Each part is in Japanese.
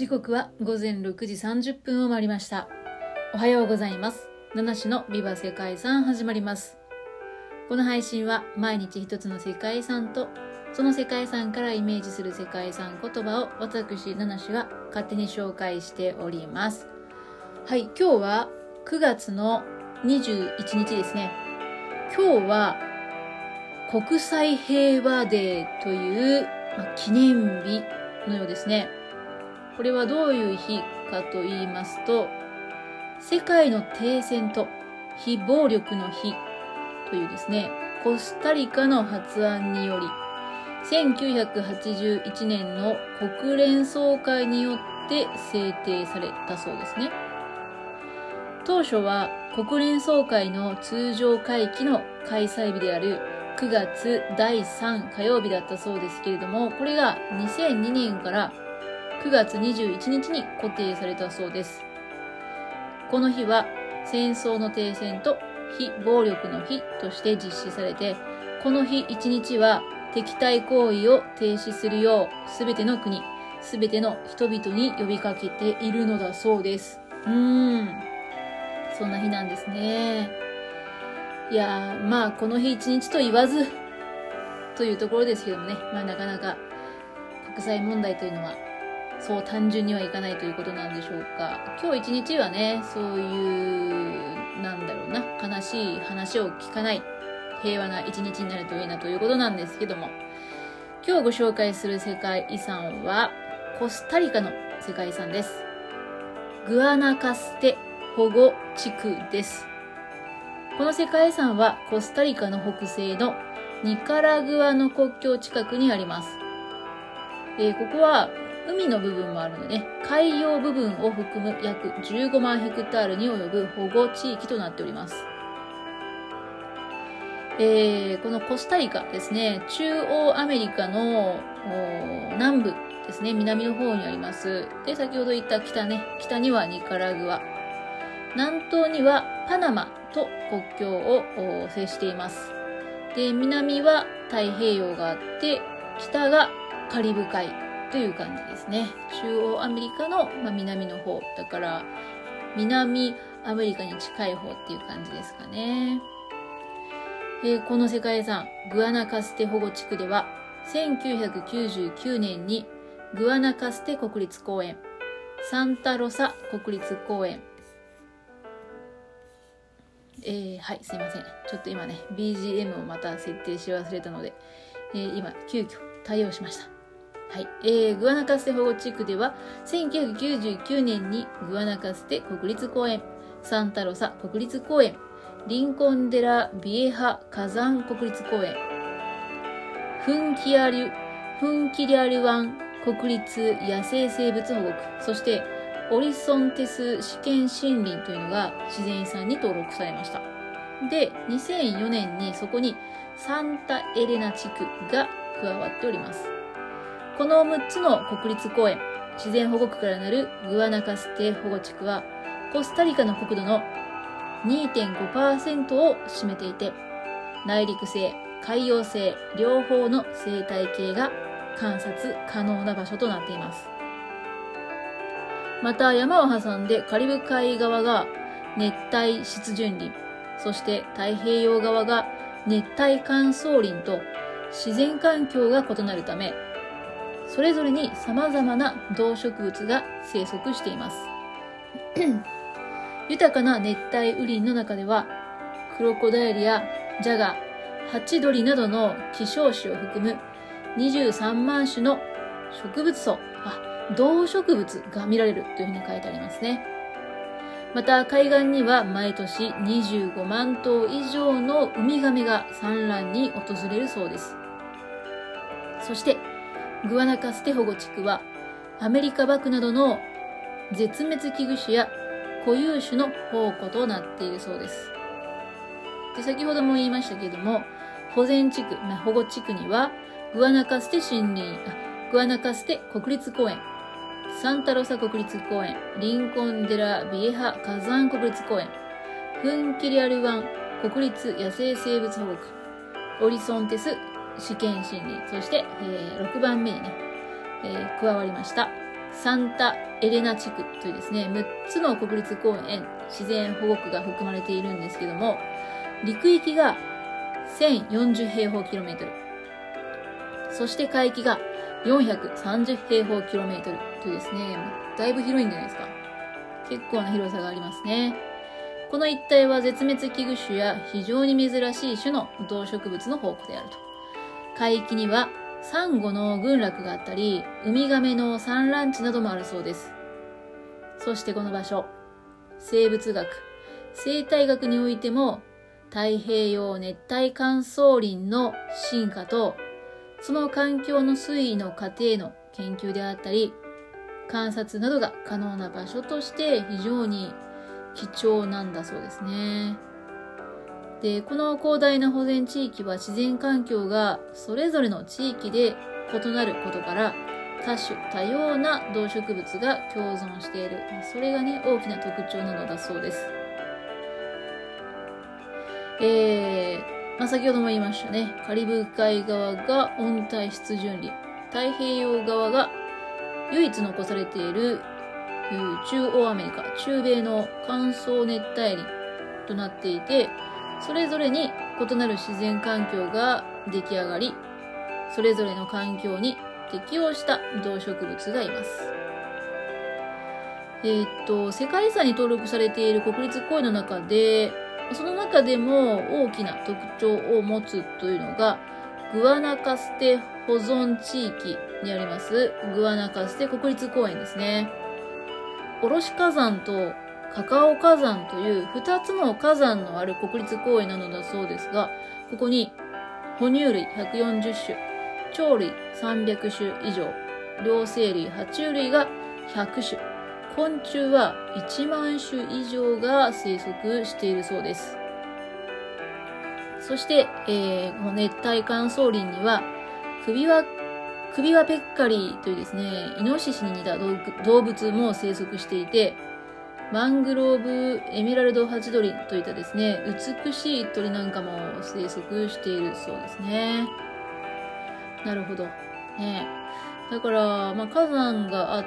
時刻は午前6時30分を回りました。おはようございます。七種のビバ世界遺産始まります。この配信は毎日一つの世界遺産とその世界遺産からイメージする世界遺産言葉を私七種が勝手に紹介しております。はい、今日は9月の21日ですね。今日は国際平和デーという、まあ記念日のようですね。これはどういう日かと言いますと、世界の停戦と非暴力の日というですね、コスタリカの発案により、1981年の国連総会によって制定されたそうですね。当初は国連総会の通常会期の開催日である9月第3火曜日だったそうですけれども、これが2002年から9月21日に固定されたそうです。この日は戦争の停戦と非暴力の日として実施されて、この日1日は敵対行為を停止するようすべての国、すべての人々に呼びかけているのだそうです。うーん。そんな日なんですね。いやー、まあこの日1日と言わず、というところですけどもね、まあなかなか国際問題というのはそう単純にはいかないということなんでしょうか。今日一日はね、そういう、なんだろうな、悲しい話を聞かない、平和な一日になるといいなということなんですけども、今日ご紹介する世界遺産は、コスタリカの世界遺産です。グアナカステ保護地区です。この世界遺産はコスタリカの北西のニカラグアの国境近くにあります。えーここは海の部分もあるので、海洋部分を含む約15万ヘクタールに及ぶ保護地域となっております。えーこのコスタリカですね、中央アメリカの南部ですね、南の方にあります。で、先ほど言った北ね、北にはニカラグア、南東にはパナマと国境を接しています。で、南は太平洋があって、北がカリブ海という感じですね。中央アメリカの、まあ、南の方。だから、南アメリカに近い方っていう感じですかね。えーこの世界遺産、グアナカステ保護地区では、1999年にグアナカステ国立公園、サンタロサ国立公園、えーはい、すいません。ちょっと今ね、BGM をまた設定し忘れたので、えー今、急遽対応しました。はい。えー、グアナカステ保護地区では、1999年にグアナカステ国立公園、サンタロサ国立公園、リンコンデラビエハ火山国立公園、フンキアリュ、フンキリアリワン国立野生生物保護区、そしてオリソンテス試験森林というのが自然遺産に登録されました。で、2004年にそこにサンタエレナ地区が加わっております。この6つの国立公園、自然保護区からなるグアナカステ保護地区は、コスタリカの国土の2.5%を占めていて、内陸性、海洋性、両方の生態系が観察可能な場所となっています。また山を挟んでカリブ海側が熱帯湿潤林、そして太平洋側が熱帯乾燥林と自然環境が異なるため、それぞれに様々な動植物が生息しています。豊かな熱帯雨林の中では、クロコダイルやジャガ、ハチドリなどの希少種を含む23万種の植物層、あ、動植物が見られるというふうに書いてありますね。また海岸には毎年25万頭以上のウミガメが産卵に訪れるそうです。そして、グアナカステ保護地区はアメリカバクなどの絶滅危惧種や固有種の宝庫となっているそうです。で先ほども言いましたけれども、保全地区、まあ保護地区には、グアナカステ森林、あグアナカステ国立公園、サンタロサ国立公園、リンコンデラビエハ火山国立公園、フンキリアルワン国立野生生物保護区、オリソンテス試験森林、そして、えー6番目にね、えー加わりました。サンタエレナ地区というですね、6つの国立公園、自然保護区が含まれているんですけども、陸域が1040平方キロメートル。そして海域が430平方キロメートルというですね、だいぶ広いんじゃないですか。結構な広さがありますね。この一帯は絶滅危惧種や非常に珍しい種の動植物の宝庫であると。海域にはサンゴの群落があったり、ウミガメの産卵地などもあるそうです。そしてこの場所、生物学、生態学においても、太平洋熱帯乾燥林の進化と、その環境の推移の過程の研究であったり、観察などが可能な場所として非常に貴重なんだそうですね。で、この広大な保全地域は自然環境がそれぞれの地域で異なることから多種多様な動植物が共存している。それがね、大きな特徴なのだそうです。えー、まあ、先ほども言いましたね。カリブ海側が温帯湿潤林。太平洋側が唯一残されている中央アメリカ、中米の乾燥熱帯林となっていて、それぞれに異なる自然環境が出来上がり、それぞれの環境に適応した動植物がいます。えー、っと、世界遺産に登録されている国立公園の中で、その中でも大きな特徴を持つというのが、グアナカステ保存地域にあります、グアナカステ国立公園ですね。おろし火山とカカオ火山という2つの火山のある国立公園なのだそうですが、ここに哺乳類140種、鳥類300種以上、両生類、爬虫類が100種、昆虫は1万種以上が生息しているそうです。そして、えー、この熱帯乾燥林には、首輪、首輪ペッカリーというですね、イノシシに似た動物も生息していて、マングローブエメラルドハチドリといったですね、美しい鳥なんかも生息しているそうですね。なるほど。ねだから、まあ、火山があっ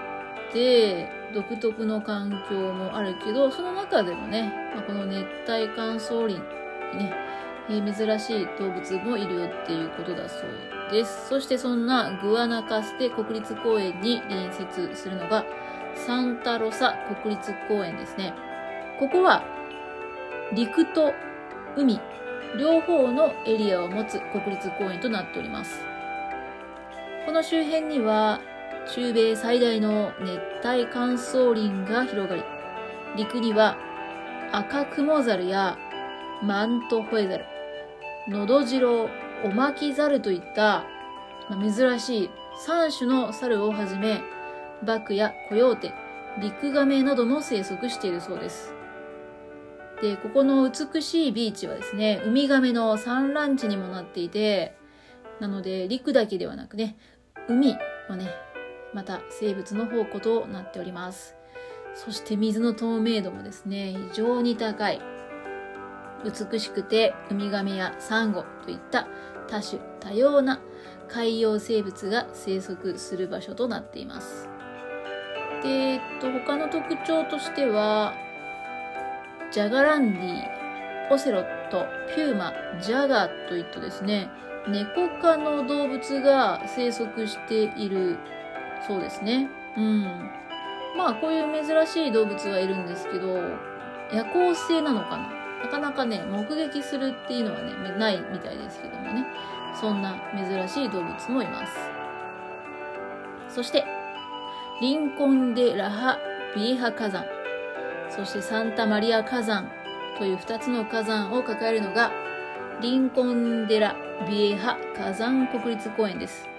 て、独特の環境もあるけど、その中でもね、まあ、この熱帯乾燥林にね、えー、珍しい動物もいるよっていうことだそうです。そしてそんなグアナカステ国立公園に隣接するのが、サンタロサ国立公園ですね。ここは陸と海両方のエリアを持つ国立公園となっております。この周辺には中米最大の熱帯乾燥林が広がり、陸には赤クモザルやマントホエザル、ノドジロオマキザルといった、珍しい3種の猿をはじめ、バクやコヨーテ、リクガメなども生息しているそうです。で、ここの美しいビーチはですね、ウミガメの産卵地にもなっていて、なので陸だけではなくね、海もね、また生物の宝庫となっております。そして水の透明度もですね、非常に高い。美しくてウミガメやサンゴといった多種多様な海洋生物が生息する場所となっています。で、えっと、他の特徴としては、ジャガランディ、オセロット、ピューマ、ジャガーといったですね、猫科の動物が生息しているそうですね。うん。まあ、こういう珍しい動物はいるんですけど、夜行性なのかななかなかね、目撃するっていうのはね、ないみたいですけどもね。そんな珍しい動物もいます。そして、リンコン・デ・ラハ・ビエハ火山、そしてサンタマリア火山という2つの火山を抱えるのが、リンコン・デラ・ビエハ火山国立公園です。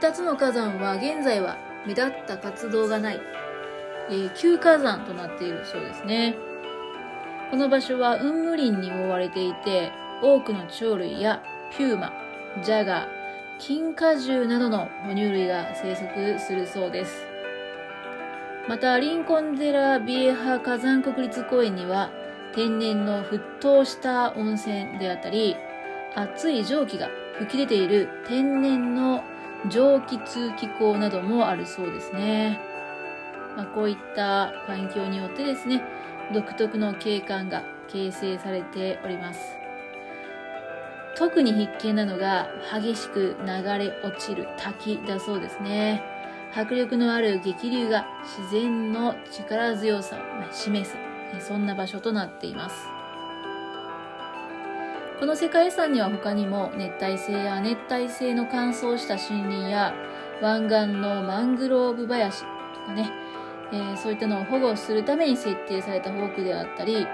2つの火山は現在は目立った活動がない、えー、旧火山となっているそうですね。この場所は雲霧林に覆われていて、多くの鳥類やピューマ、ジャガー、金果樹などの哺乳類が生息するそうです。また、リンコンゼラビエハ火山国立公園には、天然の沸騰した温泉であったり、熱い蒸気が吹き出ている天然の蒸気通気口などもあるそうですね。まあ、こういった環境によってですね、独特の景観が形成されております。特に必見なのが激しく流れ落ちる滝だそうですね。迫力のある激流が自然の力強さを示す、そんな場所となっています。この世界遺産には他にも熱帯性や熱帯性の乾燥した森林や湾岸のマングローブ林とかね、えー、そういったのを保護するために設定された保護区であったり、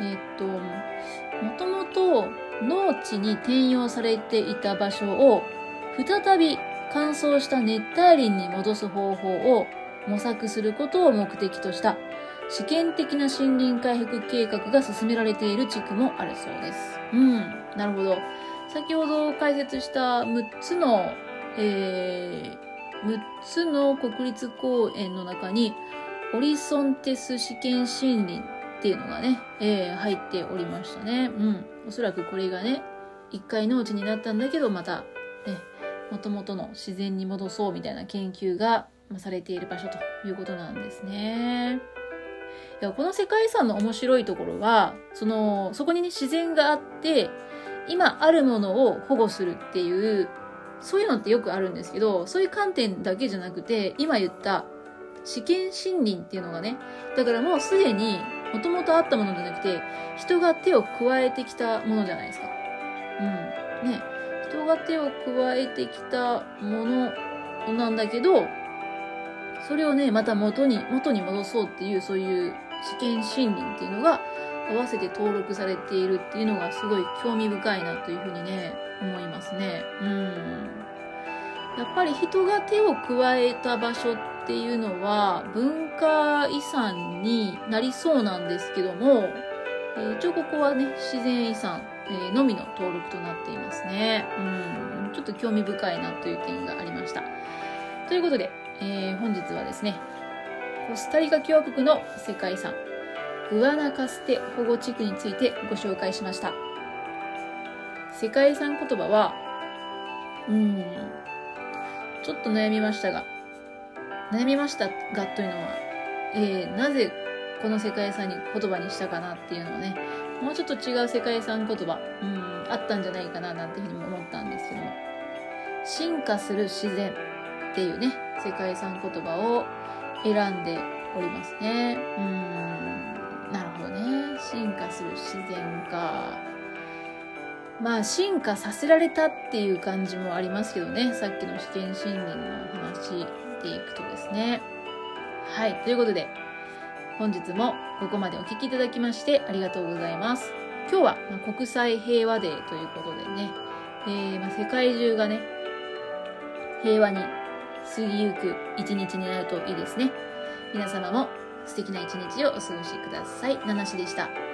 えー、っと、もともと農地に転用されていた場所を再び乾燥した熱帯林に戻す方法を模索することを目的とした試験的な森林回復計画が進められている地区もあるそうです。うん、なるほど。先ほど解説した6つの、えー、6つの国立公園の中に、オリソンテス試験森林っていうのがね、えー、入っておりましたね。うん。おそらくこれがね、一回農地になったんだけど、また、ね、元々の自然に戻そうみたいな研究がされている場所ということなんですね。いやこの世界遺産の面白いところは、その、そこにね、自然があって、今あるものを保護するっていう、そういうのってよくあるんですけど、そういう観点だけじゃなくて、今言った試験森林っていうのがね、だからもうすでにもともとあったものじゃなくて、人が手を加えてきたものじゃないですか。うん。ね。人が手を加えてきたものなんだけど、それをね、また元に、元に戻そうっていう、そういう試験森林っていうのが合わせて登録されているっていうのがすごい興味深いなというふうにね、思いますね。うん。やっぱり人が手を加えた場所っていうのは文化遺産になりそうなんですけども、え、一応ここはね、自然遺産、え、のみの登録となっていますね。うん。ちょっと興味深いなという点がありました。ということで、えー、本日はですね、コスタリカ共和国の世界遺産、グアナカステ保護地区についてご紹介しました。世界遺産言葉は、うん、ちょっと悩みましたが、悩みましたがというのは、えー、なぜこの世界遺産に言葉にしたかなっていうのをね、もうちょっと違う世界遺産言葉、うん、あったんじゃないかななんていうふうにも思ったんですけども、進化する自然っていうね、世界遺産言葉を選んでおりますね。うん、なるほどね。進化する自然か。まあ、進化させられたっていう感じもありますけどね。さっきの試験森林の話でいくとですね。はい。ということで、本日もここまでお聴きいただきましてありがとうございます。今日は、国際平和デーということでね、えー、まあ、世界中がね、平和に過ぎゆく一日になるといいですね。皆様も素敵な一日をお過ごしください。ナナシでした。